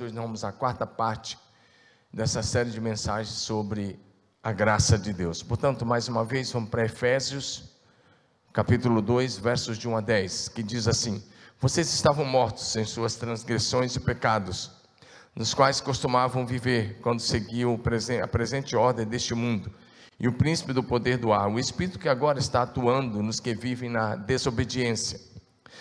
hoje nós vamos à quarta parte dessa série de mensagens sobre a graça de Deus. Portanto, mais uma vez, vamos para Efésios, capítulo 2, versos de 1 a 10, que diz assim: Vocês estavam mortos em suas transgressões e pecados, nos quais costumavam viver quando seguiam a presente ordem deste mundo e o príncipe do poder do ar, o espírito que agora está atuando nos que vivem na desobediência.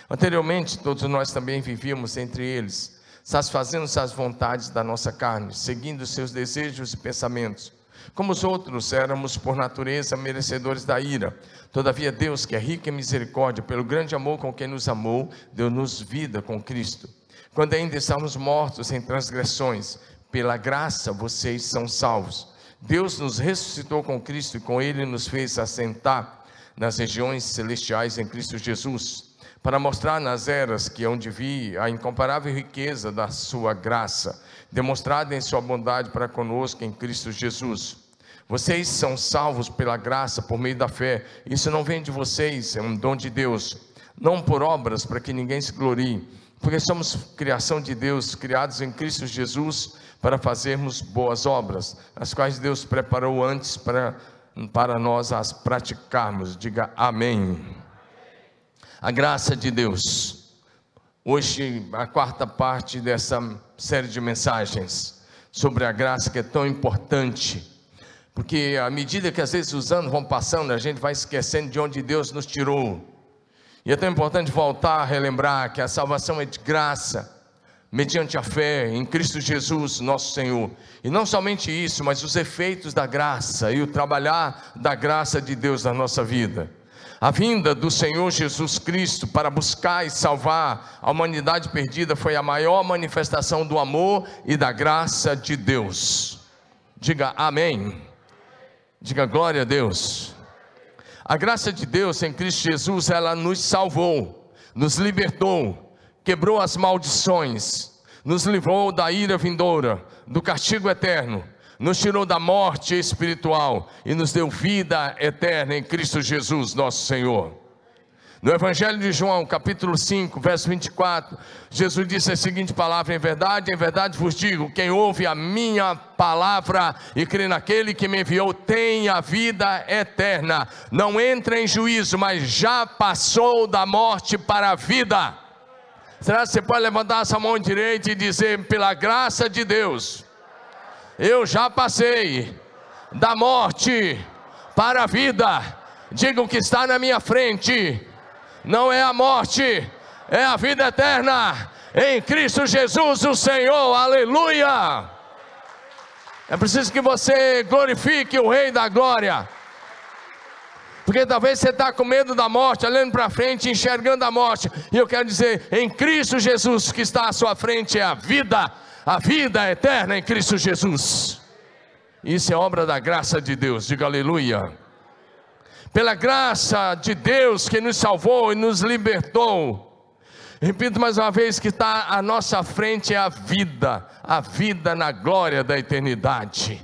Anteriormente, todos nós também vivíamos entre eles, satisfazendo-se as vontades da nossa carne, seguindo seus desejos e pensamentos. Como os outros, éramos por natureza merecedores da ira. Todavia, Deus, que é rico em misericórdia, pelo grande amor com quem nos amou, deu-nos vida com Cristo. Quando ainda estávamos mortos em transgressões, pela graça vocês são salvos. Deus nos ressuscitou com Cristo e com Ele nos fez assentar nas regiões celestiais em Cristo Jesus para mostrar nas eras que hão de vir a incomparável riqueza da sua graça, demonstrada em sua bondade para conosco em Cristo Jesus. Vocês são salvos pela graça, por meio da fé. Isso não vem de vocês, é um dom de Deus, não por obras para que ninguém se glorie, porque somos criação de Deus, criados em Cristo Jesus para fazermos boas obras, as quais Deus preparou antes para, para nós as praticarmos. Diga amém a graça de Deus. Hoje, a quarta parte dessa série de mensagens sobre a graça que é tão importante, porque à medida que às vezes os anos vão passando, a gente vai esquecendo de onde Deus nos tirou. E é tão importante voltar a relembrar que a salvação é de graça, mediante a fé em Cristo Jesus, nosso Senhor. E não somente isso, mas os efeitos da graça e o trabalhar da graça de Deus na nossa vida. A vinda do Senhor Jesus Cristo para buscar e salvar a humanidade perdida foi a maior manifestação do amor e da graça de Deus. Diga amém. Diga glória a Deus. A graça de Deus em Cristo Jesus, ela nos salvou, nos libertou, quebrou as maldições, nos livrou da ira vindoura, do castigo eterno nos tirou da morte espiritual e nos deu vida eterna em Cristo Jesus, nosso Senhor. No Evangelho de João, capítulo 5, verso 24, Jesus disse a seguinte palavra: Em verdade, em verdade vos digo: quem ouve a minha palavra e crê naquele que me enviou tem a vida eterna. Não entra em juízo, mas já passou da morte para a vida. Será que você pode levantar essa mão direita e dizer: pela graça de Deus, eu já passei da morte para a vida. Diga o que está na minha frente. Não é a morte, é a vida eterna em Cristo Jesus, o Senhor. Aleluia! É preciso que você glorifique o Rei da Glória. Porque talvez você está com medo da morte, olhando para frente, enxergando a morte. E eu quero dizer, em Cristo Jesus que está à sua frente é a vida a vida eterna em Cristo Jesus. Isso é obra da graça de Deus, diga aleluia. Pela graça de Deus que nos salvou e nos libertou. Repito mais uma vez que está à nossa frente é a vida, a vida na glória da eternidade.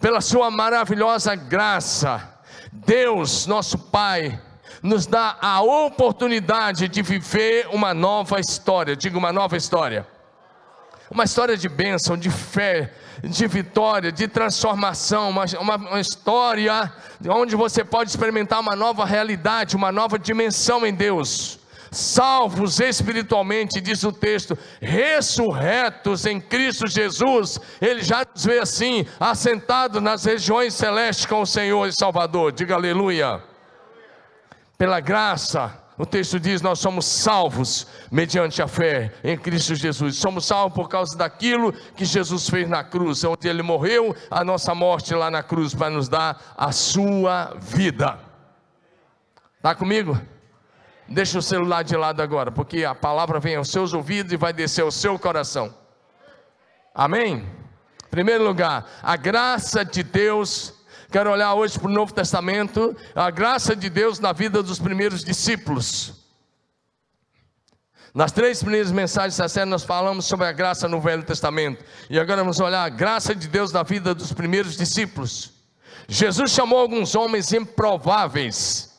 Pela sua maravilhosa graça, Deus, nosso Pai, nos dá a oportunidade de viver uma nova história. Diga uma nova história uma história de bênção, de fé, de vitória, de transformação, uma, uma, uma, história onde você pode experimentar uma nova realidade, uma nova dimensão em Deus. Salvos espiritualmente, diz o texto, ressurretos em Cristo Jesus, Ele já nos vê assim, assentado nas regiões celestes com o Senhor e Salvador. Diga aleluia. Pela graça, o texto diz: Nós somos salvos mediante a fé em Cristo Jesus. Somos salvos por causa daquilo que Jesus fez na cruz, onde Ele morreu a nossa morte lá na cruz para nos dar a sua vida. Está comigo? Deixa o celular de lado agora, porque a palavra vem aos seus ouvidos e vai descer ao seu coração. Amém? Em primeiro lugar, a graça de Deus Quero olhar hoje para o Novo Testamento, a graça de Deus na vida dos primeiros discípulos. Nas três primeiras mensagens da série, nós falamos sobre a graça no Velho Testamento. E agora vamos olhar a graça de Deus na vida dos primeiros discípulos. Jesus chamou alguns homens improváveis,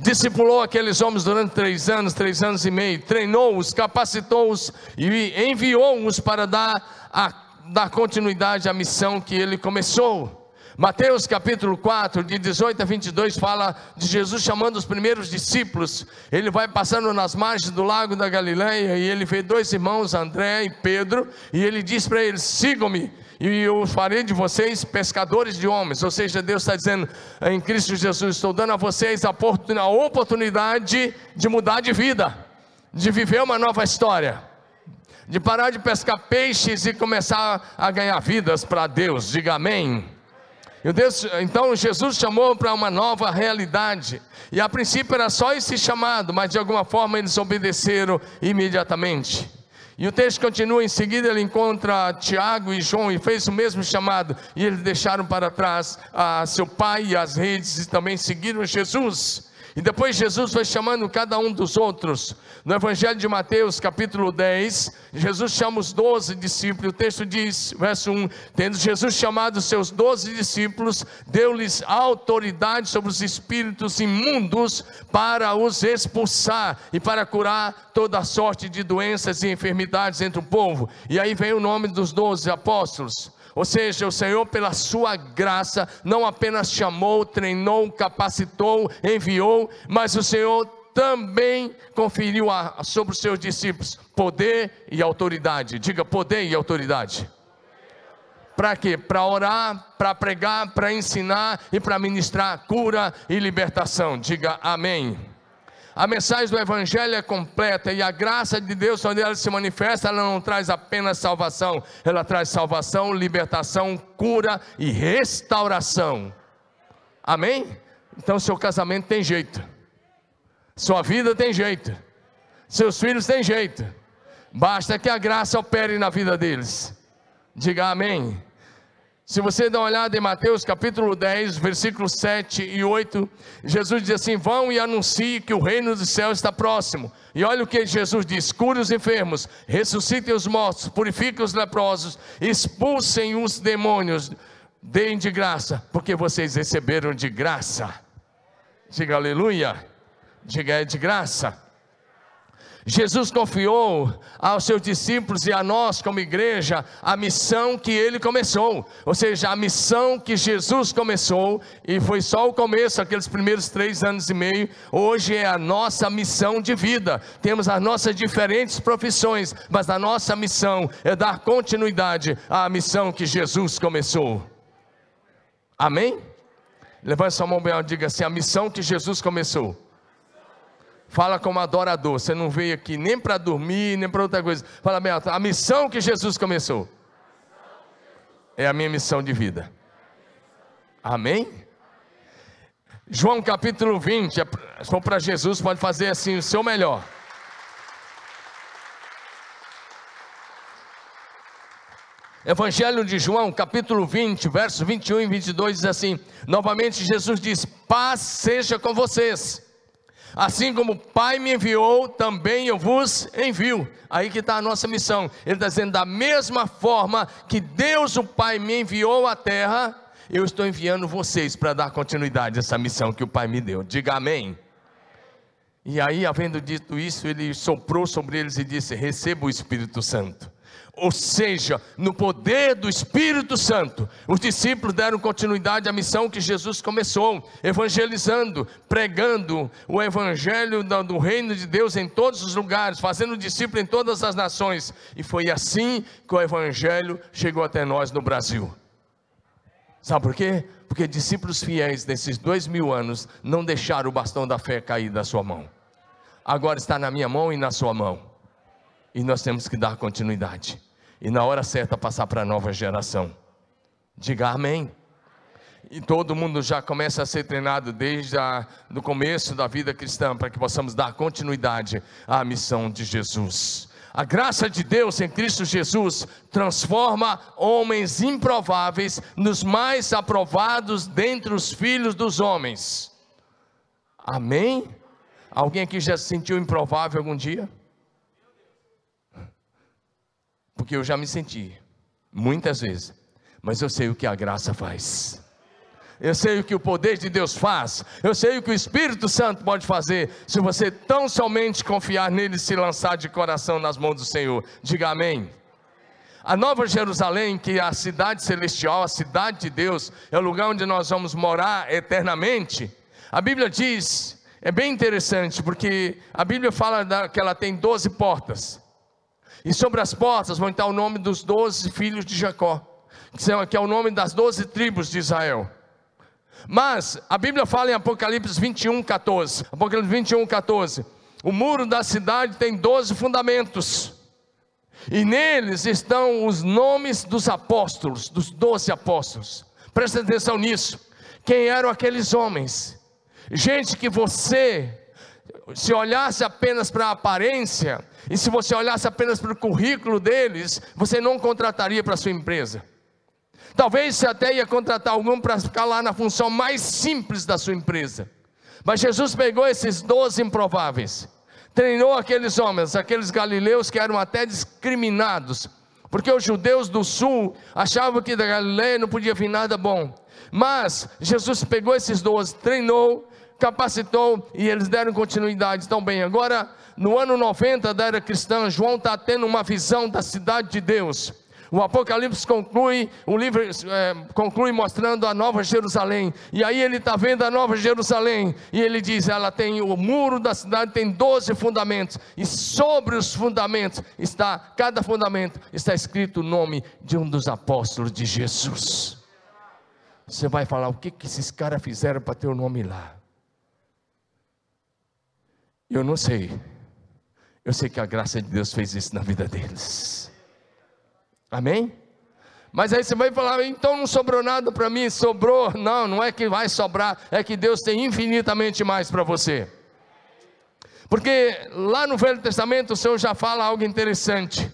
discipulou aqueles homens durante três anos, três anos e meio, treinou-os, capacitou-os e enviou-os para dar, a, dar continuidade à missão que ele começou. Mateus capítulo 4, de 18 a 22, fala de Jesus chamando os primeiros discípulos. Ele vai passando nas margens do lago da Galileia e ele vê dois irmãos, André e Pedro, e ele diz para eles: sigam-me e eu farei de vocês pescadores de homens. Ou seja, Deus está dizendo em Cristo Jesus: estou dando a vocês a oportunidade de mudar de vida, de viver uma nova história, de parar de pescar peixes e começar a ganhar vidas para Deus. Diga amém. Deus, então Jesus chamou para uma nova realidade. E a princípio era só esse chamado, mas de alguma forma eles obedeceram imediatamente. E o texto continua, em seguida ele encontra Tiago e João e fez o mesmo chamado, e eles deixaram para trás a seu pai e as redes e também seguiram Jesus. E depois Jesus foi chamando cada um dos outros. No Evangelho de Mateus, capítulo 10, Jesus chama os doze discípulos. O texto diz, verso 1: Tendo Jesus chamado seus doze discípulos, deu-lhes autoridade sobre os espíritos imundos para os expulsar e para curar toda sorte de doenças e enfermidades entre o povo. E aí vem o nome dos doze apóstolos. Ou seja, o Senhor, pela sua graça, não apenas chamou, treinou, capacitou, enviou, mas o Senhor também conferiu a, sobre os seus discípulos poder e autoridade. Diga poder e autoridade. Para quê? Para orar, para pregar, para ensinar e para ministrar cura e libertação. Diga amém. A mensagem do Evangelho é completa e a graça de Deus, quando ela se manifesta, ela não traz apenas salvação, ela traz salvação, libertação, cura e restauração. Amém? Então, seu casamento tem jeito, sua vida tem jeito, seus filhos têm jeito, basta que a graça opere na vida deles. Diga amém. Se você dá uma olhada em Mateus capítulo 10, versículos 7 e 8, Jesus diz assim: Vão e anuncie que o reino do céu está próximo. E olha o que Jesus diz: cure os enfermos, ressuscitem os mortos, purifiquem os leprosos, expulsem os demônios, deem de graça, porque vocês receberam de graça. Diga aleluia. Diga é de graça. Jesus confiou aos seus discípulos e a nós, como igreja, a missão que ele começou, ou seja, a missão que Jesus começou, e foi só o começo, aqueles primeiros três anos e meio, hoje é a nossa missão de vida. Temos as nossas diferentes profissões, mas a nossa missão é dar continuidade à missão que Jesus começou. Amém? Levante sua mão bem e diga assim: a missão que Jesus começou Fala como adorador. Você não veio aqui nem para dormir, nem para outra coisa. Fala bem a missão que Jesus começou é a minha missão de vida. Amém? João capítulo 20, é se for para Jesus, pode fazer assim o seu melhor. Evangelho de João, capítulo 20, versos 21 e 22 diz assim: Novamente Jesus diz: Paz seja com vocês. Assim como o Pai me enviou, também eu vos envio. Aí que está a nossa missão. Ele está dizendo: da mesma forma que Deus, o Pai, me enviou à terra, eu estou enviando vocês para dar continuidade a essa missão que o Pai me deu. Diga amém. E aí, havendo dito isso, ele soprou sobre eles e disse: Receba o Espírito Santo ou seja, no poder do Espírito Santo, os discípulos deram continuidade à missão que Jesus começou, evangelizando, pregando o evangelho do reino de Deus em todos os lugares, fazendo discípulo em todas as nações, e foi assim que o evangelho chegou até nós no Brasil. Sabe por quê? Porque discípulos fiéis nesses dois mil anos não deixaram o bastão da fé cair da sua mão. Agora está na minha mão e na sua mão. E nós temos que dar continuidade e na hora certa passar para a nova geração. Diga amém. E todo mundo já começa a ser treinado desde o começo da vida cristã para que possamos dar continuidade à missão de Jesus. A graça de Deus em Cristo Jesus transforma homens improváveis nos mais aprovados dentre os filhos dos homens. Amém? Alguém aqui já se sentiu improvável algum dia? Porque eu já me senti, muitas vezes, mas eu sei o que a graça faz. Eu sei o que o poder de Deus faz. Eu sei o que o Espírito Santo pode fazer. Se você tão somente confiar nele e se lançar de coração nas mãos do Senhor. Diga amém. A Nova Jerusalém, que é a cidade celestial, a cidade de Deus, é o lugar onde nós vamos morar eternamente. A Bíblia diz, é bem interessante, porque a Bíblia fala que ela tem 12 portas. E sobre as portas vão estar o nome dos 12 filhos de Jacó, que é o nome das 12 tribos de Israel. Mas a Bíblia fala em Apocalipse 21, 14. Apocalipse 21, 14. O muro da cidade tem 12 fundamentos. E neles estão os nomes dos apóstolos, dos doze apóstolos. Presta atenção nisso. Quem eram aqueles homens? Gente que você, se olhasse apenas para a aparência, e se você olhasse apenas para o currículo deles, você não contrataria para a sua empresa. Talvez você até ia contratar algum para ficar lá na função mais simples da sua empresa. Mas Jesus pegou esses doze improváveis treinou aqueles homens, aqueles galileus que eram até discriminados, porque os judeus do sul achavam que da Galileia não podia vir nada bom. Mas Jesus pegou esses doze, treinou, capacitou e eles deram continuidade. Bem, agora no ano 90 da era cristã, João está tendo uma visão da cidade de Deus. O Apocalipse conclui, o livro é, conclui mostrando a Nova Jerusalém. E aí ele está vendo a Nova Jerusalém. E ele diz: ela tem o muro da cidade, tem 12 fundamentos. E sobre os fundamentos está, cada fundamento, está escrito o nome de um dos apóstolos de Jesus. Você vai falar: o que, que esses caras fizeram para ter o nome lá? Eu não sei. Eu sei que a graça de Deus fez isso na vida deles. Amém? Mas aí você vai falar, então não sobrou nada para mim, sobrou. Não, não é que vai sobrar, é que Deus tem infinitamente mais para você. Porque lá no Velho Testamento o Senhor já fala algo interessante.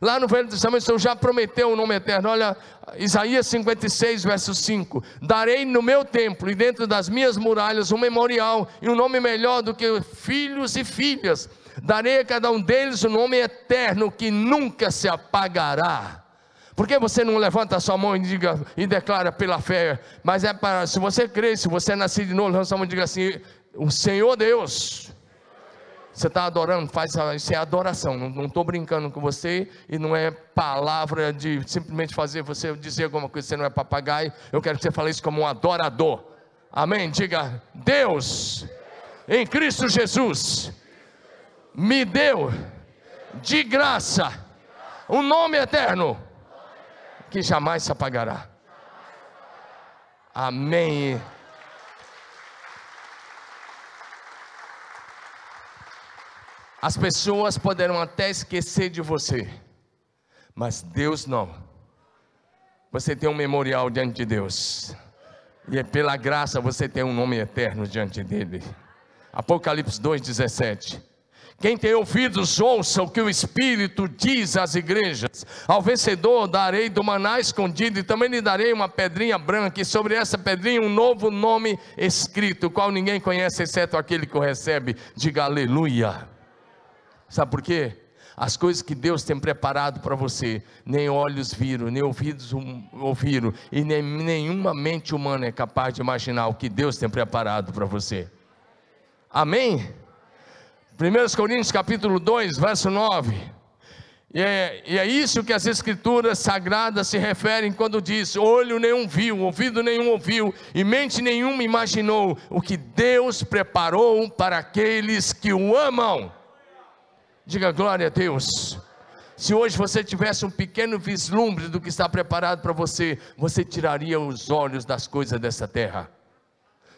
Lá no Velho Testamento o Senhor já prometeu o nome eterno. Olha, Isaías 56, verso 5: Darei no meu templo e dentro das minhas muralhas um memorial e um nome melhor do que filhos e filhas darei a cada um deles o um nome eterno que nunca se apagará. Por que você não levanta a sua mão e diga e declara pela fé? Mas é para, se você crê, se você é nascido de novo, levanta a mão e diga assim: o Senhor Deus. Você está adorando, faz isso é adoração. Não estou brincando com você e não é palavra de simplesmente fazer você dizer alguma coisa. Você não é papagaio. Eu quero que você fale isso como um adorador. Amém? Diga Deus em Cristo Jesus me deu de graça um nome eterno que jamais se apagará. Amém. As pessoas poderão até esquecer de você, mas Deus não. Você tem um memorial diante de Deus, e é pela graça você tem um nome eterno diante dele. Apocalipse 2,17. Quem tem ouvidos, ouça o que o Espírito diz às igrejas. Ao vencedor darei do maná escondido, e também lhe darei uma pedrinha branca, e sobre essa pedrinha um novo nome escrito, o qual ninguém conhece, exceto aquele que o recebe. Diga aleluia. Sabe por quê? As coisas que Deus tem preparado para você, nem olhos viram, nem ouvidos ouviram, e nem nenhuma mente humana é capaz de imaginar o que Deus tem preparado para você. Amém? 1 Coríntios capítulo 2, verso 9. E é, e é, isso que as escrituras sagradas se referem quando diz: olho nenhum viu, ouvido nenhum ouviu, e mente nenhuma imaginou o que Deus preparou para aqueles que o amam. Diga glória a Deus. Se hoje você tivesse um pequeno vislumbre do que está preparado para você, você tiraria os olhos das coisas dessa terra.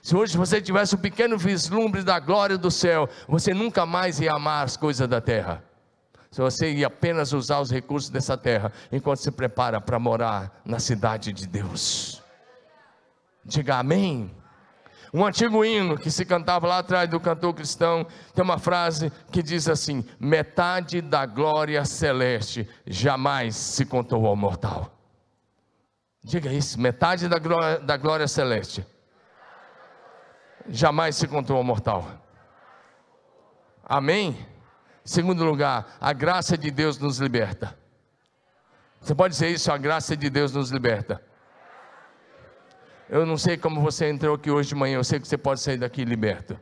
Se hoje você tivesse um pequeno vislumbre da glória do céu, você nunca mais ia amar as coisas da terra. Se você ia apenas usar os recursos dessa terra, enquanto se prepara para morar na cidade de Deus. Diga amém. Um antigo hino que se cantava lá atrás do cantor cristão, tem uma frase que diz assim: metade da glória celeste jamais se contou ao mortal. Diga isso, metade da glória, da glória celeste jamais se encontrou ao mortal. Amém? Segundo lugar, a graça de Deus nos liberta. Você pode dizer isso, a graça de Deus nos liberta. Eu não sei como você entrou aqui hoje de manhã, eu sei que você pode sair daqui liberto.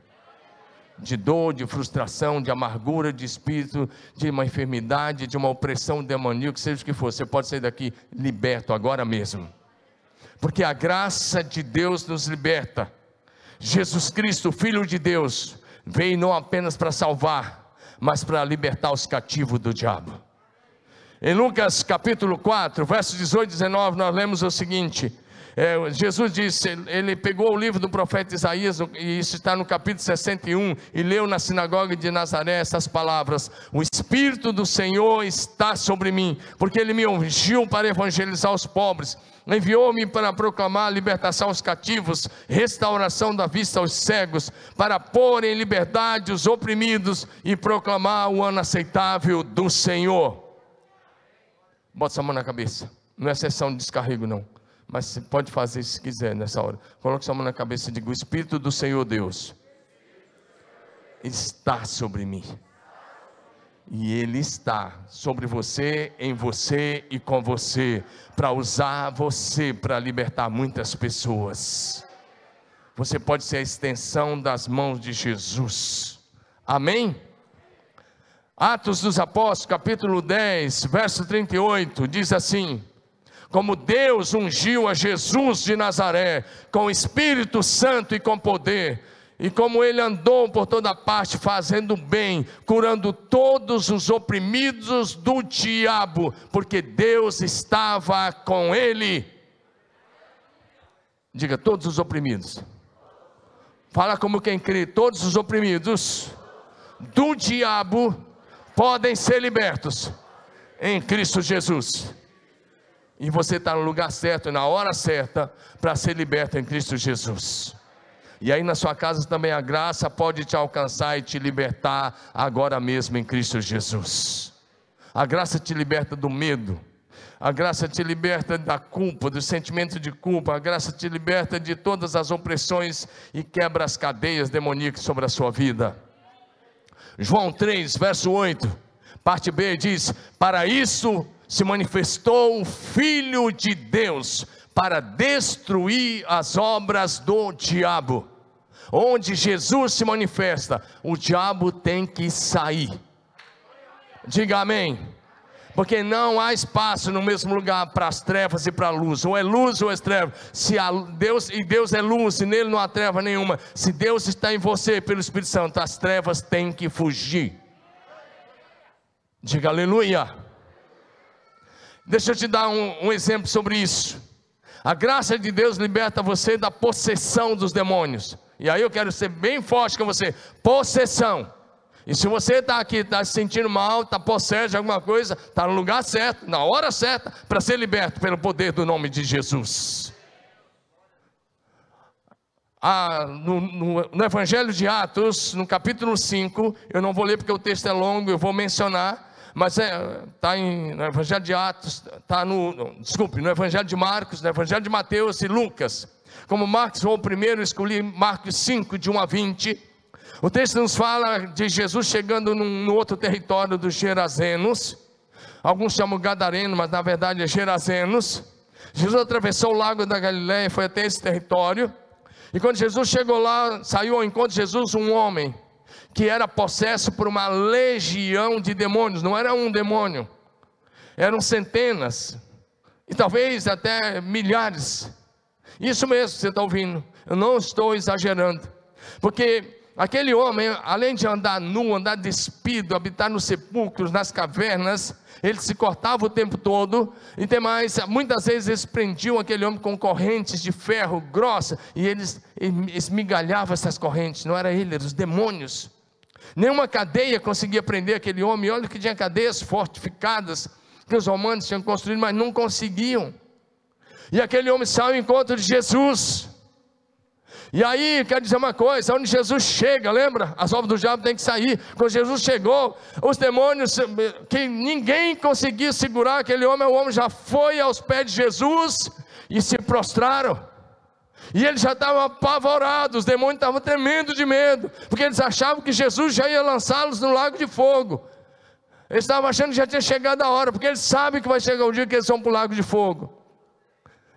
De dor, de frustração, de amargura, de espírito, de uma enfermidade, de uma opressão demoníaca, seja o que for, você pode sair daqui liberto agora mesmo. Porque a graça de Deus nos liberta. Jesus Cristo, Filho de Deus, veio não apenas para salvar, mas para libertar os cativos do diabo. Em Lucas capítulo 4, versos 18 e 19, nós lemos o seguinte: é, Jesus disse, ele pegou o livro do profeta Isaías, e isso está no capítulo 61, e leu na sinagoga de Nazaré essas palavras: O Espírito do Senhor está sobre mim, porque ele me ungiu para evangelizar os pobres, enviou-me para proclamar libertação aos cativos, restauração da vista aos cegos, para pôr em liberdade os oprimidos e proclamar o ano aceitável do Senhor. Bota essa mão na cabeça, não é sessão de descarrego, não mas você pode fazer se quiser nessa hora. Coloque sua mão na cabeça e diga: O Espírito do Senhor Deus está sobre mim. E Ele está sobre você, em você e com você, para usar você para libertar muitas pessoas. Você pode ser a extensão das mãos de Jesus. Amém? Atos dos Apóstolos, capítulo 10, verso 38, diz assim: como Deus ungiu a Jesus de Nazaré com o Espírito Santo e com poder, e como ele andou por toda parte fazendo bem, curando todos os oprimidos do diabo, porque Deus estava com ele. Diga, todos os oprimidos. Fala como quem crê, todos os oprimidos do diabo podem ser libertos em Cristo Jesus. E você está no lugar certo, na hora certa, para ser liberto em Cristo Jesus. E aí na sua casa também a graça pode te alcançar e te libertar agora mesmo em Cristo Jesus. A graça te liberta do medo. A graça te liberta da culpa, do sentimento de culpa. A graça te liberta de todas as opressões e quebra as cadeias demoníacas sobre a sua vida. João 3, verso 8, parte B diz: Para isso se manifestou o Filho de Deus para destruir as obras do diabo. Onde Jesus se manifesta, o diabo tem que sair. Diga amém. Porque não há espaço no mesmo lugar para as trevas e para a luz. Ou é luz ou é treva. Se Deus e Deus é luz e nele não há treva nenhuma. Se Deus está em você pelo Espírito Santo, as trevas têm que fugir. Diga aleluia. Deixa eu te dar um, um exemplo sobre isso. A graça de Deus liberta você da possessão dos demônios. E aí eu quero ser bem forte com você: possessão. E se você está aqui, está se sentindo mal, está possesso de alguma coisa, está no lugar certo, na hora certa, para ser liberto pelo poder do nome de Jesus. Ah, no, no, no, Evangelho de Atos, no capítulo 5, eu não vou ler porque o texto é longo, eu vou mencionar mas está é, tá no Evangelho de Atos, está no, no, desculpe, no Evangelho de Marcos, no Evangelho de Mateus e Lucas. Como Marcos foi o primeiro, escolhi Marcos 5, de 1 a 20. O texto nos fala de Jesus chegando num, no outro território dos Gerazenos. Alguns chamam Gadareno, mas na verdade é Gerazenos. Jesus atravessou o lago da Galiléia e foi até esse território. E quando Jesus chegou lá, saiu ao encontro de Jesus um homem que era possesso por uma legião de demônios, não era um demônio, eram centenas, e talvez até milhares. Isso mesmo você está ouvindo, eu não estou exagerando, porque aquele homem, além de andar nu, andar despido, habitar nos sepulcros, nas cavernas, ele se cortava o tempo todo, e tem mais, muitas vezes eles prendiam aquele homem com correntes de ferro grossa, e eles esmigalhavam essas correntes, não era ele, eram os demônios. Nenhuma cadeia conseguia prender aquele homem. Olha que tinha cadeias fortificadas que os romanos tinham construído, mas não conseguiam. E aquele homem saiu ao encontro de Jesus. E aí, quero dizer uma coisa: onde Jesus chega, lembra? As obras do diabo têm que sair. Quando Jesus chegou, os demônios, que ninguém conseguia segurar aquele homem, o homem já foi aos pés de Jesus e se prostraram. E eles já estavam apavorados, os demônios estavam tremendo de medo, porque eles achavam que Jesus já ia lançá-los no lago de fogo. Eles estavam achando que já tinha chegado a hora, porque eles sabem que vai chegar o dia que eles vão para o lago de fogo.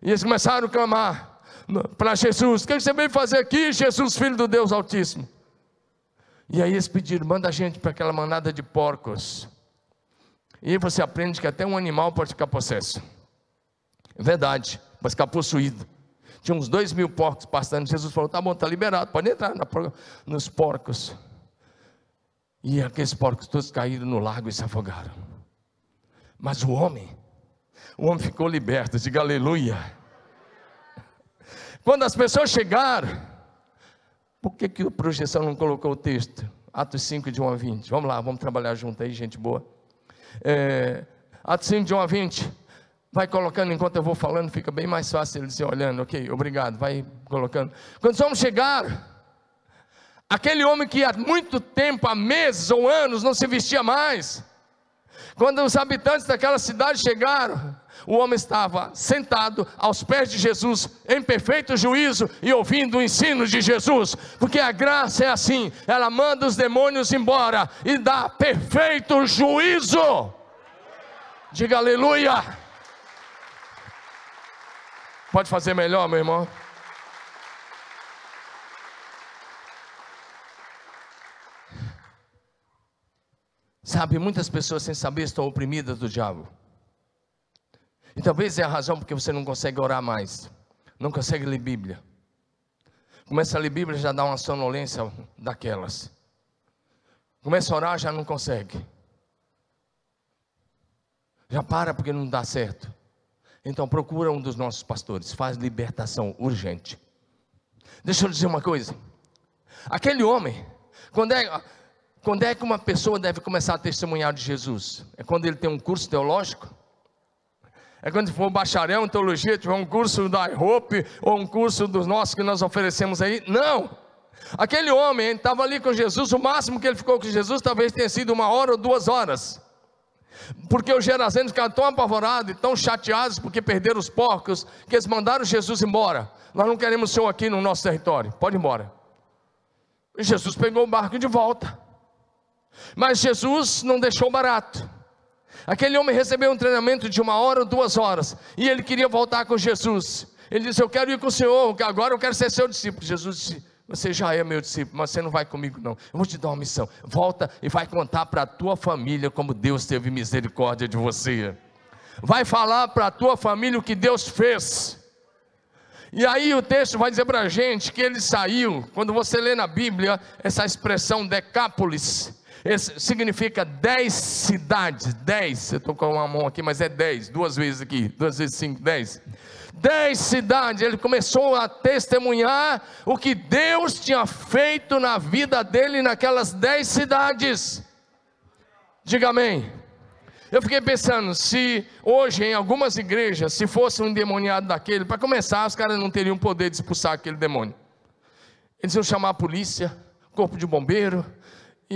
E eles começaram a clamar: para Jesus: O que você veio fazer aqui, Jesus, filho do Deus Altíssimo? E aí eles pediram: manda a gente para aquela manada de porcos. E aí você aprende que até um animal pode ficar possesso. É verdade, pode ficar possuído. Tinha uns dois mil porcos passando. Jesus falou: tá bom, está liberado, pode entrar na, nos porcos. E aqueles porcos todos caíram no lago e se afogaram. Mas o homem, o homem ficou liberto, diga aleluia. Quando as pessoas chegaram, por que, que a projeção não colocou o texto? Atos 5, de 1 a 20. Vamos lá, vamos trabalhar junto aí, gente boa. É, Atos 5, de 1 a 20. Vai colocando enquanto eu vou falando, fica bem mais fácil ele se olhando. Ok, obrigado. Vai colocando. Quando vamos chegar, aquele homem que há muito tempo, há meses ou anos, não se vestia mais. Quando os habitantes daquela cidade chegaram, o homem estava sentado aos pés de Jesus, em perfeito juízo e ouvindo o ensino de Jesus, porque a graça é assim, ela manda os demônios embora e dá perfeito juízo. Diga aleluia. Pode fazer melhor, meu irmão? Sabe, muitas pessoas sem saber estão oprimidas do diabo. E talvez é a razão porque você não consegue orar mais, não consegue ler Bíblia. Começa a ler Bíblia já dá uma sonolência daquelas. Começa a orar já não consegue. Já para porque não dá certo. Então procura um dos nossos pastores, faz libertação urgente. Deixa eu dizer uma coisa. Aquele homem, quando é, quando é que uma pessoa deve começar a testemunhar de Jesus? É quando ele tem um curso teológico? É quando for bacharel em teologia, tiver um curso da Hope ou um curso dos nossos que nós oferecemos aí? Não. Aquele homem estava ali com Jesus, o máximo que ele ficou com Jesus talvez tenha sido uma hora ou duas horas. Porque os gerazenos ficaram tão apavorados e tão chateados porque perderam os porcos, que eles mandaram Jesus embora. Nós não queremos o senhor aqui no nosso território, pode ir embora. E Jesus pegou o barco de volta. Mas Jesus não deixou barato. Aquele homem recebeu um treinamento de uma hora ou duas horas, e ele queria voltar com Jesus. Ele disse: Eu quero ir com o Senhor, agora eu quero ser seu discípulo. Jesus disse: você já é meu discípulo, mas você não vai comigo, não. Eu vou te dar uma missão. Volta e vai contar para a tua família como Deus teve misericórdia de você. Vai falar para a tua família o que Deus fez. E aí o texto vai dizer para a gente que ele saiu. Quando você lê na Bíblia essa expressão decápolis, significa dez cidades. Dez, eu estou com uma mão aqui, mas é dez, duas vezes aqui, duas vezes cinco, dez dez cidades, ele começou a testemunhar o que Deus tinha feito na vida dele naquelas dez cidades. Diga amém. Eu fiquei pensando, se hoje em algumas igrejas, se fosse um endemoniado daquele, para começar, os caras não teriam poder de expulsar aquele demônio. Eles iam chamar a polícia, corpo de bombeiro,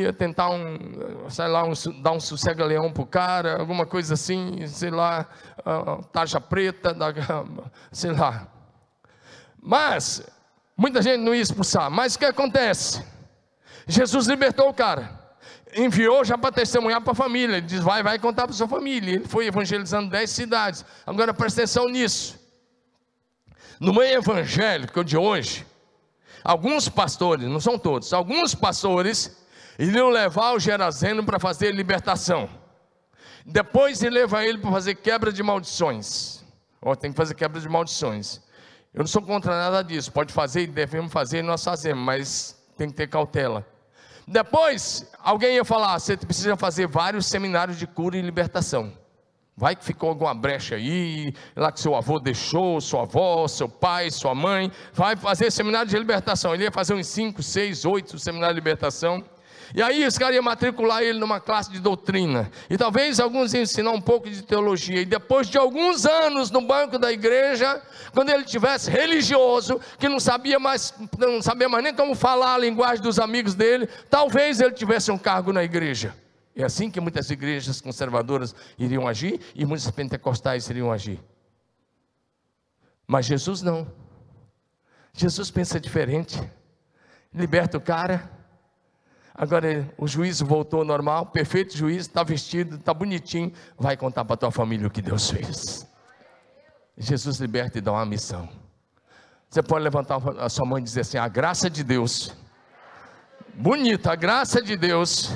ia tentar um, sei lá, um, dar um sossega-leão para o cara, alguma coisa assim, sei lá, uh, taxa preta, da, sei lá. Mas, muita gente não ia expulsar, mas o que acontece? Jesus libertou o cara, enviou já para testemunhar para a família, ele diz, vai, vai contar para sua família, ele foi evangelizando dez cidades, agora presta atenção nisso, no meio evangélico de hoje, alguns pastores, não são todos, alguns pastores, iriam levar o Gerazeno para fazer libertação. Depois de levar ele para fazer quebra de maldições. Oh, tem que fazer quebra de maldições. Eu não sou contra nada disso. Pode fazer e devemos fazer e nós fazemos, mas tem que ter cautela. Depois, alguém ia falar: você precisa fazer vários seminários de cura e libertação. Vai que ficou alguma brecha aí, lá que seu avô deixou, sua avó, seu pai, sua mãe. Vai fazer seminário de libertação. Ele ia fazer uns 5, 6, 8 seminários de libertação. E aí os caras iam matricular ele numa classe de doutrina. E talvez alguns iam ensinar um pouco de teologia. E depois de alguns anos no banco da igreja, quando ele tivesse religioso, que não sabia mais, não sabia mais nem como falar a linguagem dos amigos dele, talvez ele tivesse um cargo na igreja. É assim que muitas igrejas conservadoras iriam agir e muitos pentecostais iriam agir. Mas Jesus não. Jesus pensa diferente. Liberta o cara Agora o juízo voltou ao normal, perfeito juízo, está vestido, está bonitinho, vai contar para tua família o que Deus fez. Jesus liberta e dá uma missão. Você pode levantar a sua mão e dizer assim: a graça de Deus, bonita, a graça de Deus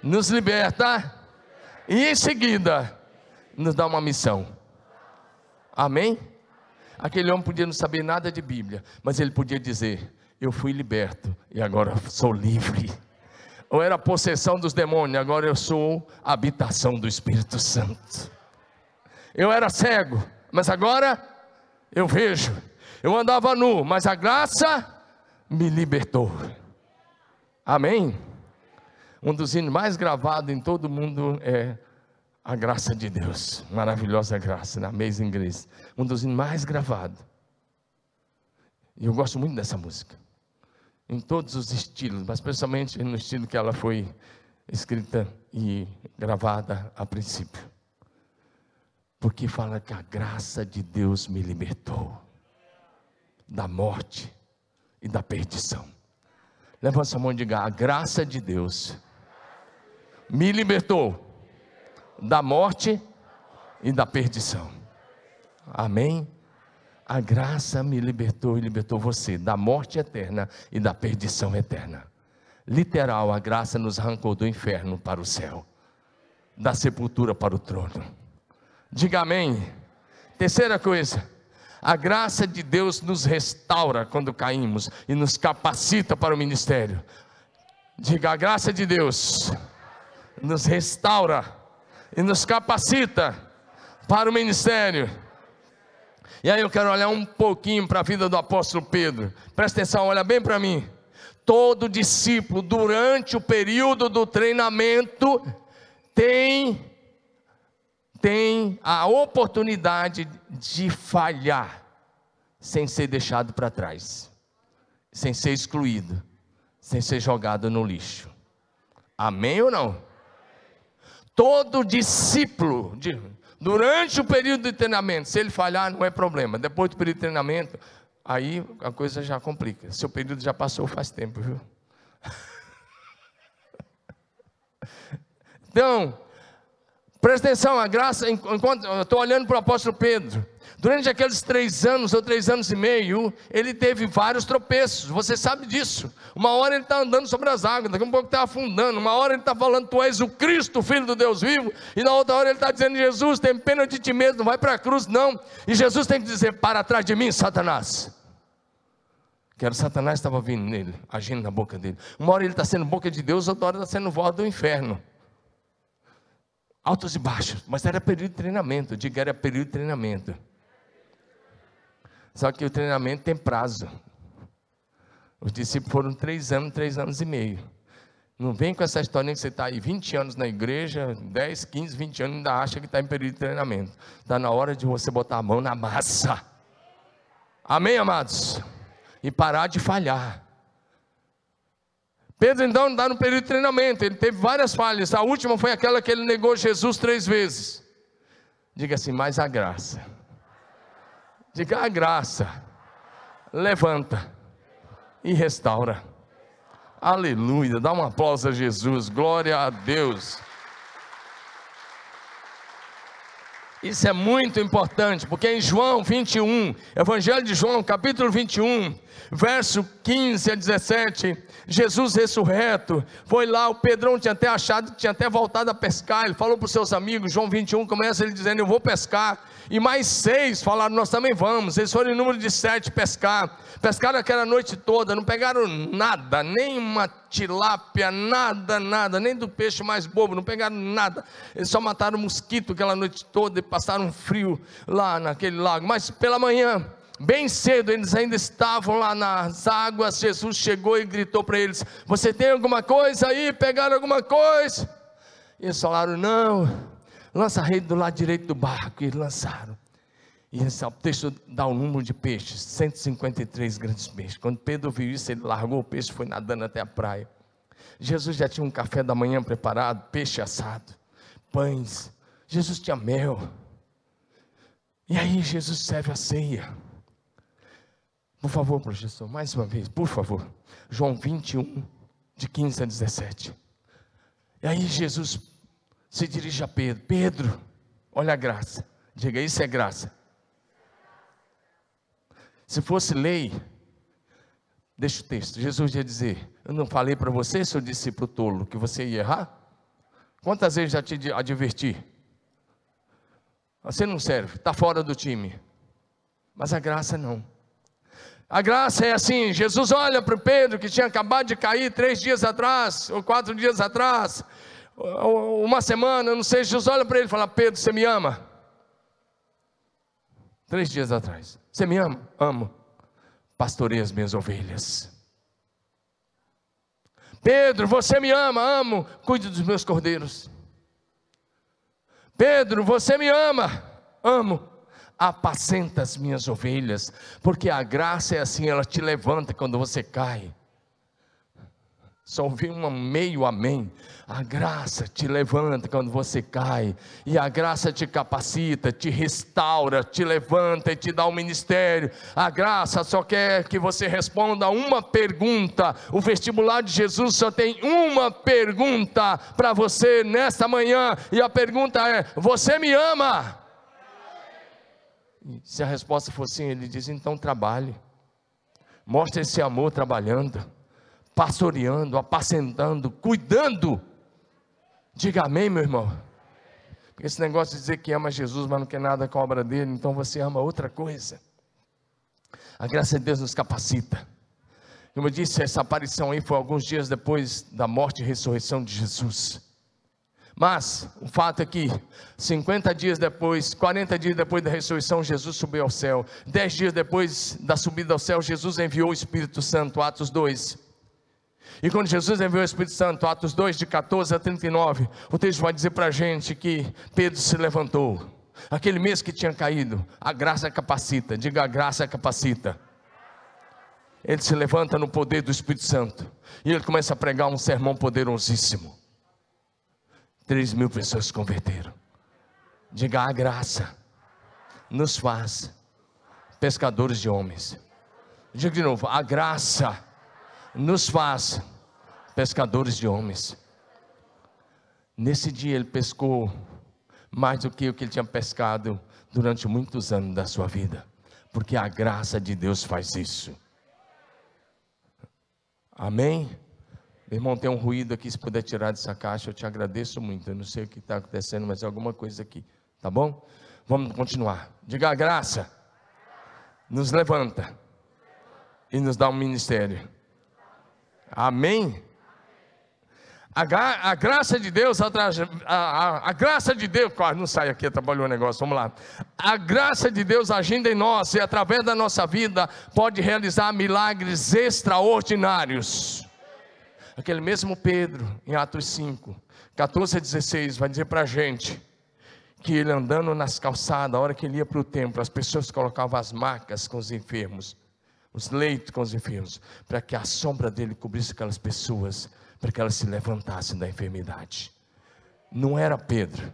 nos liberta e em seguida nos dá uma missão. Amém? Aquele homem podia não saber nada de Bíblia, mas ele podia dizer: Eu fui liberto e agora sou livre. Ou era possessão dos demônios, agora eu sou habitação do Espírito Santo. Eu era cego, mas agora eu vejo. Eu andava nu, mas a graça me libertou. Amém? Um dos hinos mais gravados em todo mundo é a graça de Deus, maravilhosa graça, na Amazing Grace. Um dos mais gravados. E eu gosto muito dessa música. Em todos os estilos, mas principalmente no estilo que ela foi escrita e gravada a princípio porque fala que a graça de Deus me libertou da morte e da perdição. Levanta a mão e diga: a graça de Deus me libertou da morte e da perdição. Amém? A graça me libertou e libertou você da morte eterna e da perdição eterna. Literal, a graça nos arrancou do inferno para o céu, da sepultura para o trono. Diga amém. Terceira coisa, a graça de Deus nos restaura quando caímos e nos capacita para o ministério. Diga, a graça de Deus nos restaura e nos capacita para o ministério. E aí eu quero olhar um pouquinho para a vida do apóstolo Pedro. Presta atenção, olha bem para mim. Todo discípulo, durante o período do treinamento, tem tem a oportunidade de falhar sem ser deixado para trás, sem ser excluído, sem ser jogado no lixo. Amém ou não? Todo discípulo, durante o período de treinamento, se ele falhar, não é problema. Depois do período de treinamento, aí a coisa já complica. Seu período já passou faz tempo, viu? Então, Presta atenção, a graça, enquanto eu estou olhando para o apóstolo Pedro, durante aqueles três anos ou três anos e meio, ele teve vários tropeços, você sabe disso. Uma hora ele está andando sobre as águas, daqui a um pouco está afundando, uma hora ele está falando, Tu és o Cristo, filho do Deus vivo, e na outra hora ele está dizendo, Jesus, tem pena de ti mesmo, não vai para a cruz, não. E Jesus tem que dizer, para trás de mim, Satanás. Que era Satanás estava vindo nele, agindo na boca dele. Uma hora ele está sendo boca de Deus, outra hora está sendo voz do inferno altos e baixos, mas era período de treinamento, diga era período de treinamento. Só que o treinamento tem prazo. Os discípulos foram três anos, três anos e meio. Não vem com essa historinha que você está aí 20 anos na igreja, 10, 15, 20 anos, ainda acha que está em período de treinamento. Está na hora de você botar a mão na massa. Amém, amados? E parar de falhar. Pedro então está no período de treinamento, ele teve várias falhas. A última foi aquela que ele negou Jesus três vezes. Diga assim, mais a graça. Diga a graça. Levanta e restaura. Aleluia. Dá um aplauso a Jesus. Glória a Deus. Isso é muito importante, porque em João 21, Evangelho de João, capítulo 21, verso 15 a 17, Jesus ressurreto, foi lá, o Pedrão tinha até achado, tinha até voltado a pescar, ele falou para os seus amigos, João 21, começa ele dizendo, eu vou pescar, e mais seis falaram, nós também vamos, eles foram em número de sete pescar, pescaram aquela noite toda, não pegaram nada, nem uma tilápia, nada, nada, nem do peixe mais bobo, não pegaram nada, eles só mataram mosquito aquela noite toda, passaram frio lá naquele lago, mas pela manhã, Bem cedo eles ainda estavam lá nas águas. Jesus chegou e gritou para eles: Você tem alguma coisa aí? Pegaram alguma coisa? E eles falaram: Não. Lança a rede do lado direito do barco. E lançaram. E esse o texto dá o um número de peixes: 153 grandes peixes. Quando Pedro viu isso, ele largou o peixe e foi nadando até a praia. Jesus já tinha um café da manhã preparado, peixe assado, pães. Jesus tinha mel. E aí Jesus serve a ceia. Por favor, professor, mais uma vez, por favor. João 21, de 15 a 17. E aí Jesus se dirige a Pedro: Pedro, olha a graça. Diga, isso é graça. Se fosse lei, deixa o texto, Jesus ia dizer: Eu não falei para você, seu discípulo tolo, que você ia errar? Quantas vezes já te adverti? Você não serve, está fora do time. Mas a graça não. A graça é assim: Jesus olha para Pedro, que tinha acabado de cair três dias atrás, ou quatro dias atrás, uma semana, não sei. Jesus olha para ele e fala: Pedro, você me ama? Três dias atrás. Você me ama? Amo. Pastorei as minhas ovelhas. Pedro, você me ama? Amo. Cuide dos meus cordeiros. Pedro, você me ama? Amo apacenta as minhas ovelhas, porque a graça é assim, ela te levanta quando você cai. Só ouvi um meio amém. A graça te levanta quando você cai, e a graça te capacita, te restaura, te levanta e te dá um ministério. A graça só quer que você responda uma pergunta. O vestibular de Jesus só tem uma pergunta para você nesta manhã, e a pergunta é: Você me ama? Se a resposta for sim, ele diz: então trabalhe. Mostre esse amor trabalhando, pastoreando, apacentando, cuidando. Diga amém, meu irmão. Porque esse negócio de dizer que ama Jesus, mas não quer nada com a obra dele, então você ama outra coisa. A graça de Deus nos capacita. Como eu disse, essa aparição aí foi alguns dias depois da morte e ressurreição de Jesus. Mas o fato é que 50 dias depois, 40 dias depois da ressurreição, Jesus subiu ao céu. 10 dias depois da subida ao céu, Jesus enviou o Espírito Santo, Atos 2. E quando Jesus enviou o Espírito Santo, Atos 2, de 14 a 39, o texto vai dizer para a gente que Pedro se levantou. Aquele mês que tinha caído, a graça capacita, diga a graça capacita. Ele se levanta no poder do Espírito Santo e ele começa a pregar um sermão poderosíssimo. Três mil pessoas se converteram. Diga a graça nos faz pescadores de homens. Diga de novo, a graça nos faz pescadores de homens. Nesse dia ele pescou mais do que o que ele tinha pescado durante muitos anos da sua vida, porque a graça de Deus faz isso. Amém? Meu irmão, tem um ruído aqui, se puder tirar dessa caixa, eu te agradeço muito. Eu não sei o que está acontecendo, mas é alguma coisa aqui, tá bom? Vamos continuar. Diga a graça, nos levanta e nos dá um ministério. Amém? A, a, graça de Deus, a, a, a, graça de Deus, não sai aqui, atrapalhou o negócio, vamos lá. A graça de Deus agindo em nós e através da nossa vida pode realizar milagres extraordinários. Aquele mesmo Pedro, em Atos 5, 14 a 16, vai dizer para a gente que ele andando nas calçadas, a hora que ele ia para o templo, as pessoas colocavam as macas com os enfermos, os leitos com os enfermos, para que a sombra dele cobrisse aquelas pessoas, para que elas se levantassem da enfermidade. Não era Pedro,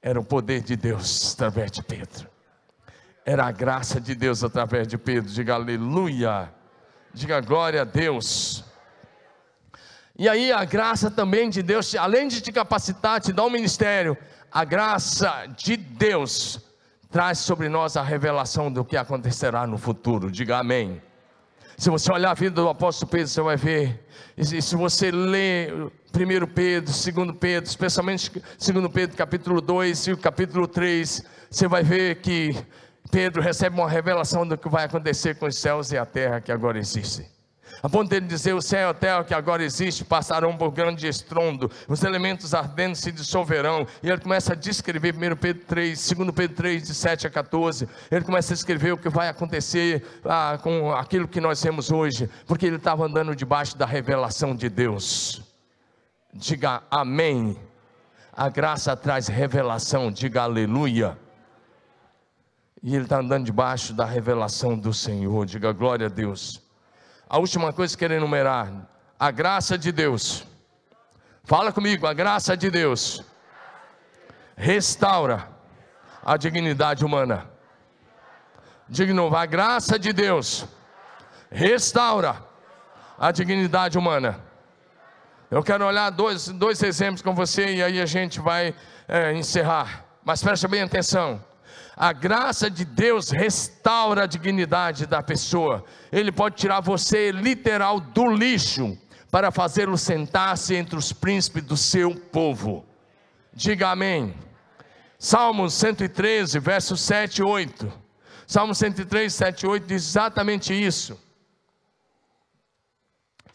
era o poder de Deus através de Pedro, era a graça de Deus através de Pedro. Diga aleluia, diga glória a Deus. E aí a graça também de Deus, além de te capacitar, te dar um ministério, a graça de Deus traz sobre nós a revelação do que acontecerá no futuro. Diga amém. Se você olhar a vida do apóstolo Pedro, você vai ver. E se você ler 1 Pedro, 2 Pedro, especialmente 2 Pedro capítulo 2 e capítulo 3, você vai ver que Pedro recebe uma revelação do que vai acontecer com os céus e a terra que agora existem. A ponto dele dizer: o céu e a terra que agora existe passarão por grande estrondo, os elementos ardentes se dissolverão. E ele começa a descrever, 1 Pedro 3, 2 Pedro 3, de 7 a 14. Ele começa a escrever o que vai acontecer ah, com aquilo que nós temos hoje, porque ele estava andando debaixo da revelação de Deus. Diga amém. A graça traz revelação, diga aleluia. E ele está andando debaixo da revelação do Senhor, diga glória a Deus a última coisa que quero enumerar: a graça de Deus. Fala comigo, a graça de Deus restaura a dignidade humana. Novo, a graça de Deus restaura a dignidade humana. Eu quero olhar dois, dois exemplos com você e aí a gente vai é, encerrar. Mas preste bem atenção. A graça de Deus restaura a dignidade da pessoa. Ele pode tirar você literal do lixo para fazê-lo sentar-se entre os príncipes do seu povo. Diga amém. Salmos 113, versos 7 e 8. Salmo 103, 7 e 8 diz exatamente isso.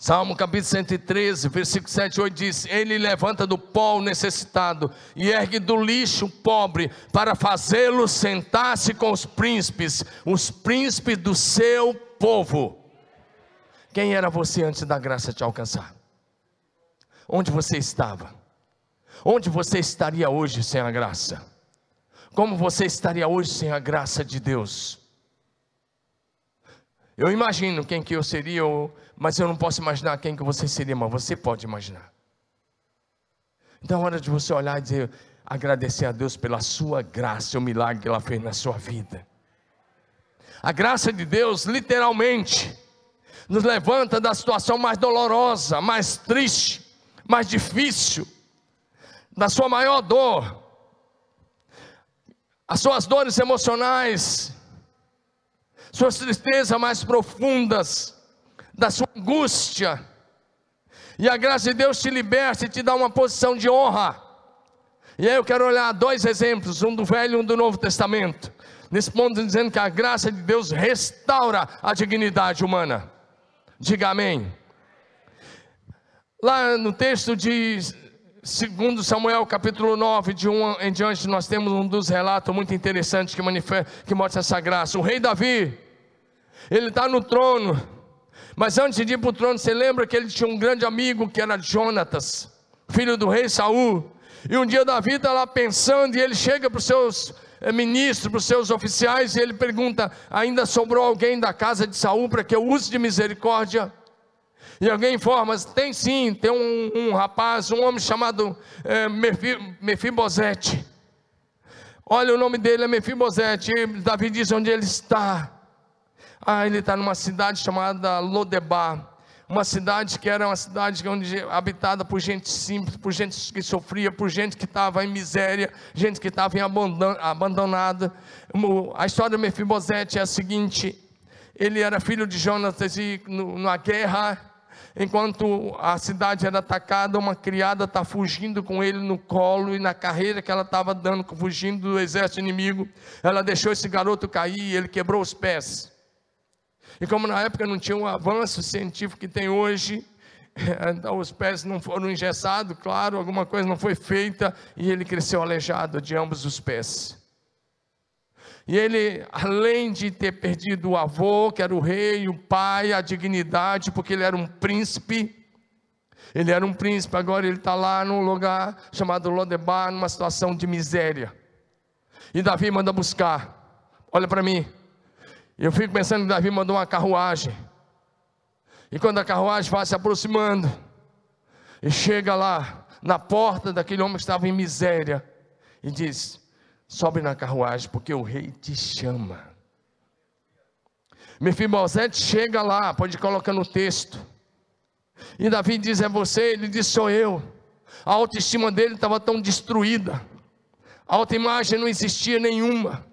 Salmo capítulo 113, versículo 7 e 8 diz: Ele levanta do pó o necessitado e ergue do lixo o pobre, para fazê-lo sentar-se com os príncipes, os príncipes do seu povo. Quem era você antes da graça te alcançar? Onde você estava? Onde você estaria hoje sem a graça? Como você estaria hoje sem a graça de Deus? Eu imagino quem que eu seria, mas eu não posso imaginar quem que você seria, mas você pode imaginar. Então é hora de você olhar e dizer, agradecer a Deus pela sua graça, o milagre que ela fez na sua vida. A graça de Deus, literalmente, nos levanta da situação mais dolorosa, mais triste, mais difícil, da sua maior dor, as suas dores emocionais, suas tristezas mais profundas, da sua angústia, e a graça de Deus te liberta e te dá uma posição de honra. E aí eu quero olhar dois exemplos, um do Velho e um do Novo Testamento. Nesse ponto dizendo que a graça de Deus restaura a dignidade humana. Diga amém. Lá no texto de segundo Samuel capítulo 9, de 1 em diante, nós temos um dos relatos muito interessantes que, que mostra essa graça. O rei Davi, ele está no trono, mas antes de ir para o trono, você lembra que ele tinha um grande amigo que era Jonatas, filho do rei Saul. E um dia Davi está lá pensando, e ele chega para os seus eh, ministros, para os seus oficiais, e ele pergunta: ainda sobrou alguém da casa de Saul para que eu use de misericórdia? E alguém informa, tem sim, tem um, um rapaz, um homem chamado é, Mefibosete. Olha, o nome dele é Mefibosete. Davi diz onde ele está. Ah, ele está numa cidade chamada Lodebar. Uma cidade que era uma cidade onde, habitada por gente simples, por gente que sofria, por gente que estava em miséria, gente que estava abandonada. A história de Mefibosete é a seguinte: ele era filho de Jonatas e numa guerra enquanto a cidade era atacada, uma criada está fugindo com ele no colo e na carreira que ela estava dando, fugindo do exército inimigo, ela deixou esse garoto cair e ele quebrou os pés. E como na época não tinha um avanço científico que tem hoje, então os pés não foram engessados, claro, alguma coisa não foi feita e ele cresceu aleijado de ambos os pés. E ele, além de ter perdido o avô, que era o rei, o pai, a dignidade, porque ele era um príncipe, ele era um príncipe, agora ele está lá num lugar chamado Lodebar, numa situação de miséria. E Davi manda buscar. Olha para mim. Eu fico pensando que Davi mandou uma carruagem. E quando a carruagem vai se aproximando, e chega lá, na porta daquele homem que estava em miséria, e diz: sobe na carruagem, porque o rei te chama. Mefibosete chega lá, pode colocar no texto. E Davi diz: É você? Ele diz: Sou eu. A autoestima dele estava tão destruída, a autoimagem não existia nenhuma.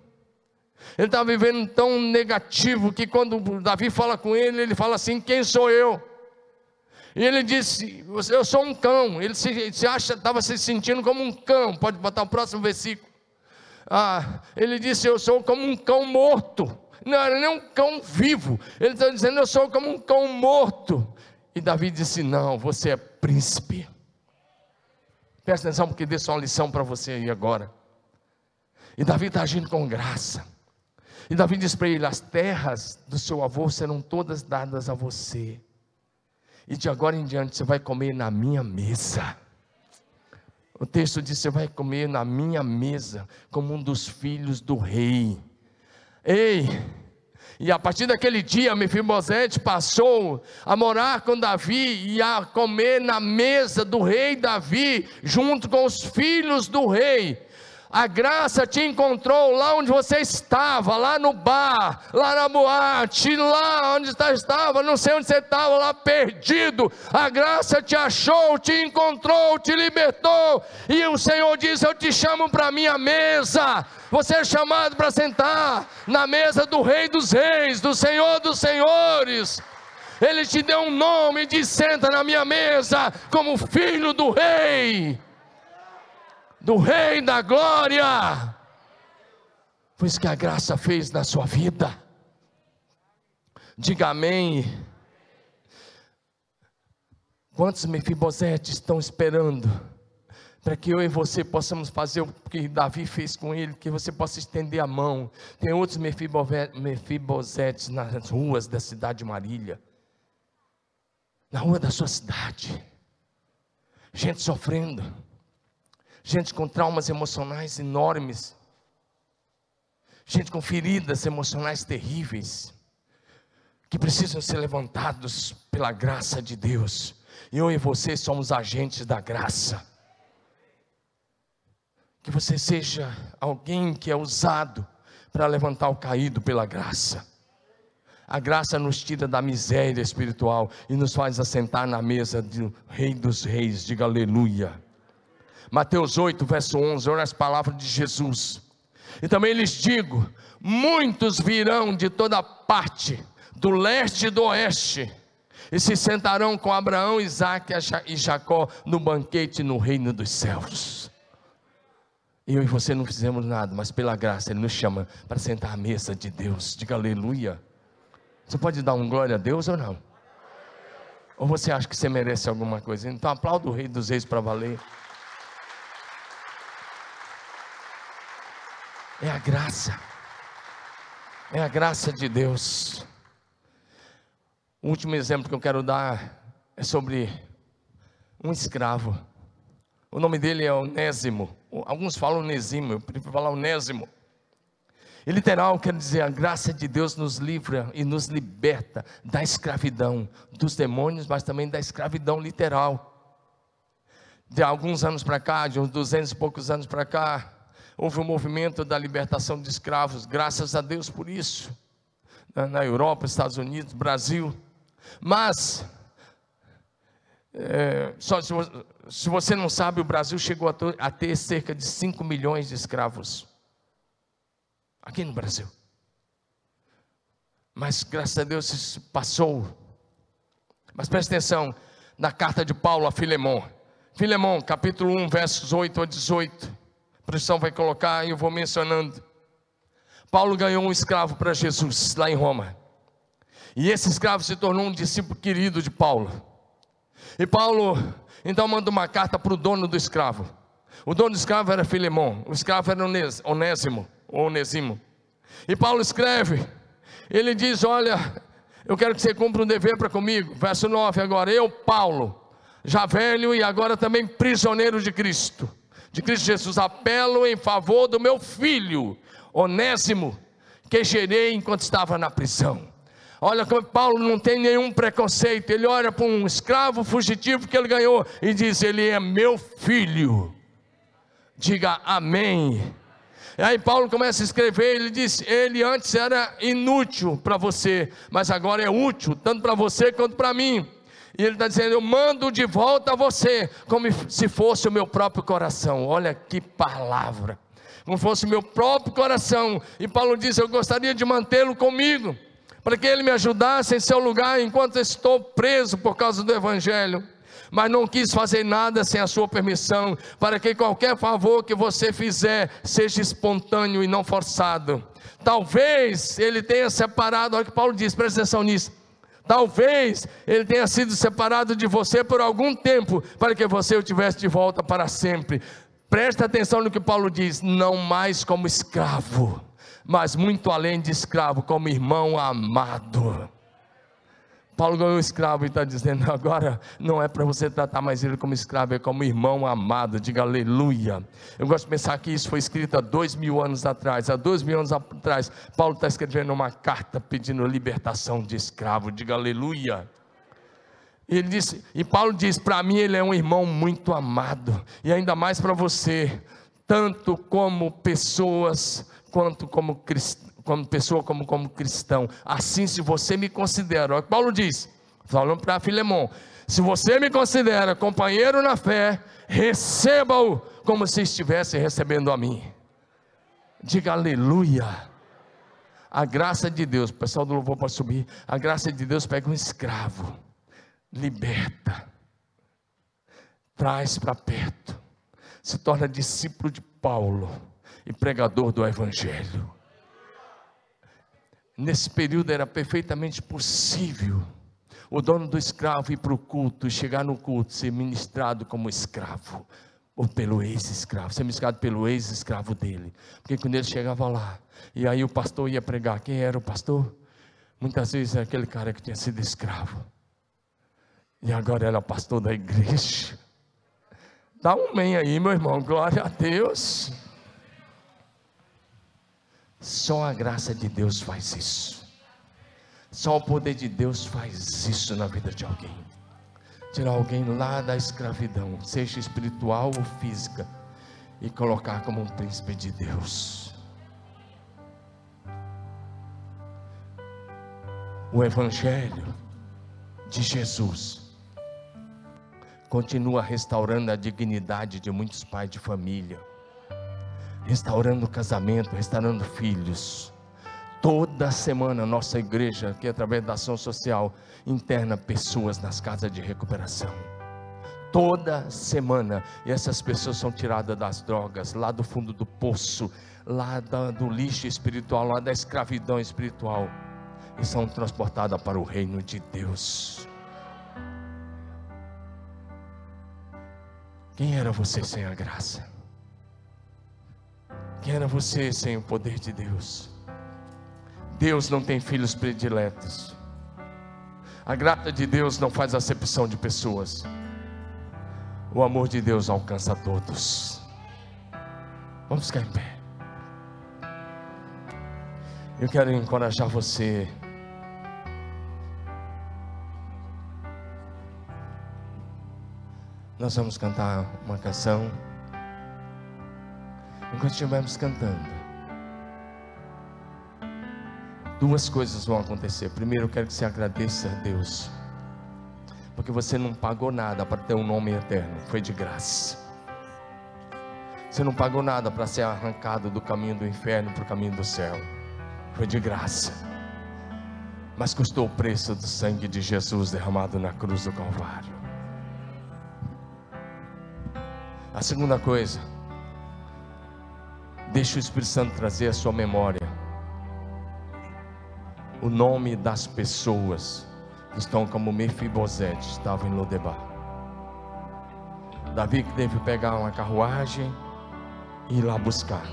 Ele estava vivendo tão negativo que quando Davi fala com ele, ele fala assim: Quem sou eu? E ele disse: Eu sou um cão. Ele se, se acha, estava se sentindo como um cão. Pode botar o próximo versículo. Ah, ele disse: Eu sou como um cão morto. Não era nem um cão vivo. Ele está dizendo: Eu sou como um cão morto. E Davi disse: Não, você é príncipe. Presta atenção, porque deu uma lição para você aí agora. E Davi está agindo com graça. E Davi diz para ele: As terras do seu avô serão todas dadas a você. E de agora em diante você vai comer na minha mesa. O texto diz: Você vai comer na minha mesa, como um dos filhos do rei. Ei! E a partir daquele dia, Mefibosete passou a morar com Davi e a comer na mesa do rei Davi, junto com os filhos do rei. A graça te encontrou lá onde você estava, lá no bar, lá na boate, lá onde você estava, não sei onde você estava, lá perdido. A graça te achou, te encontrou, te libertou. E o Senhor diz: Eu te chamo para a minha mesa. Você é chamado para sentar na mesa do Rei dos Reis, do Senhor dos Senhores. Ele te deu um nome e diz: Senta na minha mesa como filho do Rei do Rei da Glória. Foi isso que a graça fez na sua vida. Diga amém. Quantos Mefibosetes estão esperando para que eu e você possamos fazer o que Davi fez com ele, que você possa estender a mão. Tem outros Mefibosetes nas ruas da cidade de Marília, na rua da sua cidade, gente sofrendo gente com traumas emocionais enormes, gente com feridas emocionais terríveis, que precisam ser levantados pela graça de Deus. Eu e você somos agentes da graça. Que você seja alguém que é usado para levantar o caído pela graça. A graça nos tira da miséria espiritual e nos faz assentar na mesa do Rei dos Reis. Diga aleluia. Mateus 8, verso 11, olha as palavras de Jesus. E também lhes digo: muitos virão de toda parte, do leste e do oeste, e se sentarão com Abraão, Isaac e Jacó no banquete no reino dos céus. Eu e você não fizemos nada, mas pela graça Ele nos chama para sentar à mesa de Deus. Diga aleluia. Você pode dar um glória a Deus ou não? Ou você acha que você merece alguma coisa? Então aplauda o Rei dos Reis para valer. É a graça. É a graça de Deus. O último exemplo que eu quero dar é sobre um escravo. O nome dele é Onésimo. Alguns falam Onésimo, eu prefiro falar Onésimo. E literal quer dizer, a graça de Deus nos livra e nos liberta da escravidão, dos demônios, mas também da escravidão literal. De alguns anos para cá, de uns duzentos e poucos anos para cá, Houve um movimento da libertação de escravos, graças a Deus por isso, na Europa, Estados Unidos, Brasil. Mas, é, só se, se, você não sabe, o Brasil chegou a, a ter cerca de 5 milhões de escravos. Aqui no Brasil. Mas graças a Deus isso passou. Mas preste atenção na carta de Paulo a Filemão. Filemão, capítulo 1, versos 8 a 18 produção vai colocar e eu vou mencionando. Paulo ganhou um escravo para Jesus lá em Roma. E esse escravo se tornou um discípulo querido de Paulo. E Paulo então manda uma carta para o dono do escravo. O dono do escravo era Filemão, o escravo era Onésimo, ou. E Paulo escreve, ele diz: Olha, eu quero que você cumpra um dever para comigo. Verso 9 agora, eu, Paulo, já velho e agora também prisioneiro de Cristo de Cristo Jesus, apelo em favor do meu filho, Onésimo, que gerei enquanto estava na prisão. Olha como Paulo não tem nenhum preconceito, ele olha para um escravo fugitivo que ele ganhou e diz: Ele é meu filho. Diga amém. E aí Paulo começa a escrever, ele diz: Ele antes era inútil para você, mas agora é útil, tanto para você quanto para mim. E ele está dizendo: Eu mando de volta a você, como se fosse o meu próprio coração. Olha que palavra. Como fosse o meu próprio coração. E Paulo diz: Eu gostaria de mantê-lo comigo, para que ele me ajudasse em seu lugar enquanto estou preso por causa do Evangelho. Mas não quis fazer nada sem a sua permissão, para que qualquer favor que você fizer seja espontâneo e não forçado. Talvez ele tenha separado, olha o que Paulo diz, presta atenção nisso Talvez ele tenha sido separado de você por algum tempo, para que você o tivesse de volta para sempre. Presta atenção no que Paulo diz: não mais como escravo, mas muito além de escravo, como irmão amado. Paulo ganhou um escravo e está dizendo: agora não é para você tratar mais ele como escravo, é como irmão amado. Diga aleluia. Eu gosto de pensar que isso foi escrito há dois mil anos atrás. Há dois mil anos atrás, Paulo está escrevendo uma carta pedindo libertação de escravo. Diga aleluia. E, ele disse, e Paulo diz: para mim ele é um irmão muito amado, e ainda mais para você. tanto como pessoas, quanto como, como pessoa, como como cristão. Assim, se você me considera, olha o que Paulo diz, falando para Filemão, se você me considera companheiro na fé, receba-o como se estivesse recebendo a mim. Diga aleluia. A graça de Deus, o pessoal do louvor pode subir. A graça de Deus pega um escravo, liberta, traz para perto, se torna discípulo de Paulo e pregador do Evangelho. Nesse período era perfeitamente possível o dono do escravo ir para o culto, chegar no culto, ser ministrado como escravo, ou pelo ex-escravo, ser ministrado pelo ex-escravo dele. Porque quando ele chegava lá, e aí o pastor ia pregar, quem era o pastor? Muitas vezes era aquele cara que tinha sido escravo. E agora era pastor da igreja. Dá um amém aí, meu irmão, glória a Deus. Só a graça de Deus faz isso. Só o poder de Deus faz isso na vida de alguém tirar alguém lá da escravidão, seja espiritual ou física, e colocar como um príncipe de Deus. O Evangelho de Jesus continua restaurando a dignidade de muitos pais de família, restaurando casamento, restaurando filhos Toda semana, nossa igreja, que através da ação social, interna pessoas nas casas de recuperação. Toda semana, e essas pessoas são tiradas das drogas, lá do fundo do poço, lá do lixo espiritual, lá da escravidão espiritual, e são transportadas para o reino de Deus. Quem era você sem a graça? Era você sem o poder de Deus? Deus não tem filhos prediletos. A graça de Deus não faz acepção de pessoas. O amor de Deus alcança todos. Vamos ficar em pé. Eu quero encorajar você. Nós vamos cantar uma canção. Enquanto estivermos cantando, duas coisas vão acontecer. Primeiro, eu quero que você agradeça a Deus, porque você não pagou nada para ter um nome eterno, foi de graça. Você não pagou nada para ser arrancado do caminho do inferno para o caminho do céu, foi de graça. Mas custou o preço do sangue de Jesus derramado na cruz do Calvário. A segunda coisa, deixe o Espírito Santo trazer a sua memória o nome das pessoas que estão como Mefibosete estavam em Lodebar. Davi que teve que pegar uma carruagem e ir lá buscar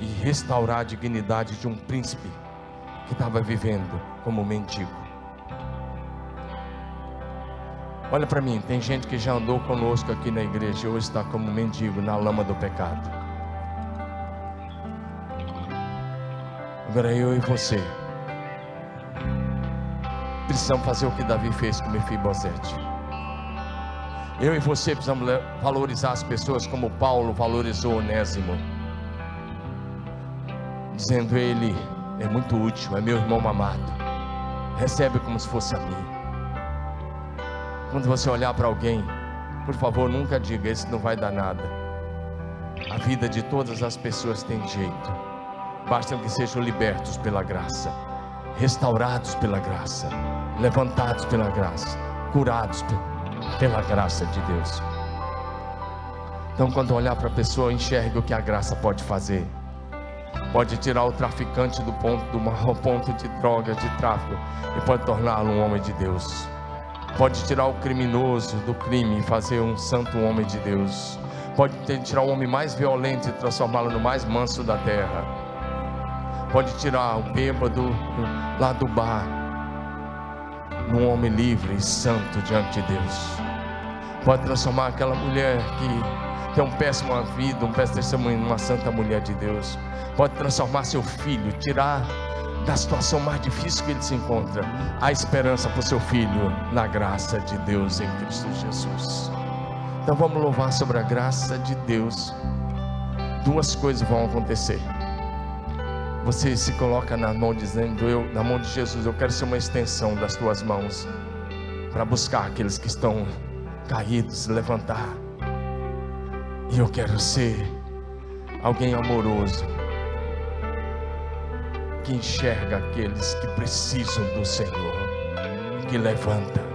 e restaurar a dignidade de um príncipe que estava vivendo como mendigo. Olha para mim, tem gente que já andou conosco aqui na igreja e hoje está como mendigo na lama do pecado. Agora eu e você precisamos fazer o que Davi fez com Mefibosete. Eu e você precisamos valorizar as pessoas como Paulo valorizou Onésimo. Dizendo ele é muito útil, é meu irmão amado. Recebe como se fosse a mim. Quando você olhar para alguém, por favor, nunca diga esse não vai dar nada. A vida de todas as pessoas tem jeito. Basta que sejam libertos pela graça, restaurados pela graça levantados pela graça, curados pela graça de Deus. Então, quando olhar para a pessoa, enxergue o que a graça pode fazer. Pode tirar o traficante do ponto do ponto de droga, de tráfico, e pode torná-lo um homem de Deus. Pode tirar o criminoso do crime e fazer um santo homem de Deus. Pode tirar o homem mais violento e transformá-lo no mais manso da terra. Pode tirar o bêbado lá do bar num homem livre e santo diante de Deus. Pode transformar aquela mulher que tem um péssima vida, um péssimo testemunho, numa santa mulher de Deus. Pode transformar seu filho, tirar da situação mais difícil que ele se encontra, a esperança para o seu filho na graça de Deus em Cristo Jesus. Então vamos louvar sobre a graça de Deus duas coisas vão acontecer. Você se coloca na mão dizendo eu, na mão de Jesus, eu quero ser uma extensão das tuas mãos para buscar aqueles que estão caídos, levantar. E eu quero ser alguém amoroso que enxerga aqueles que precisam do Senhor, que levanta